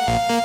す